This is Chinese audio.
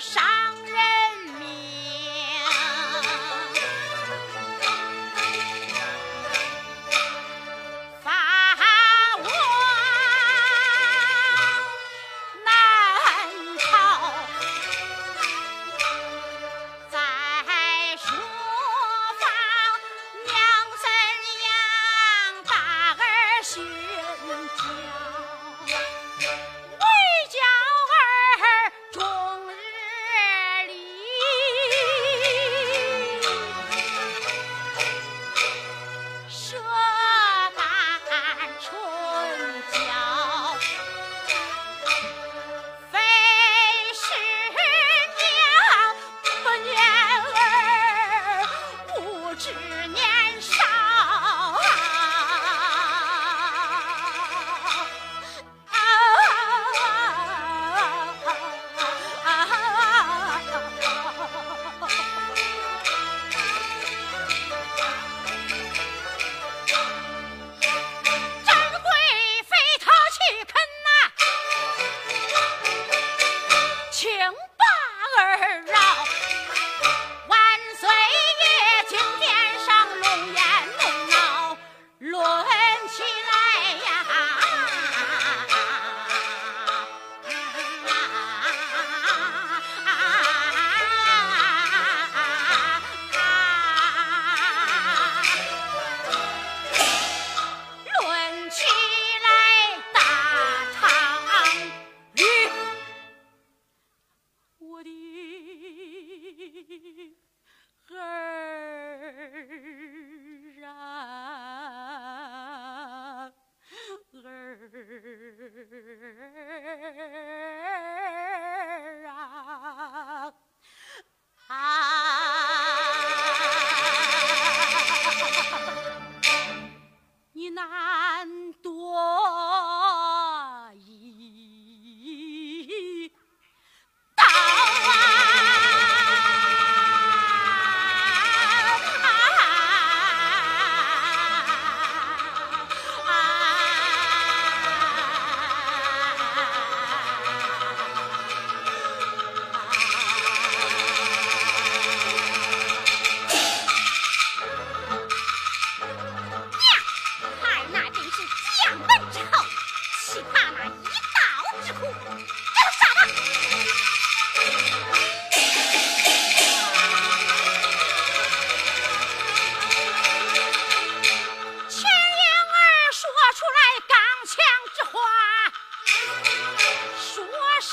杀出来刚枪之话，说谁？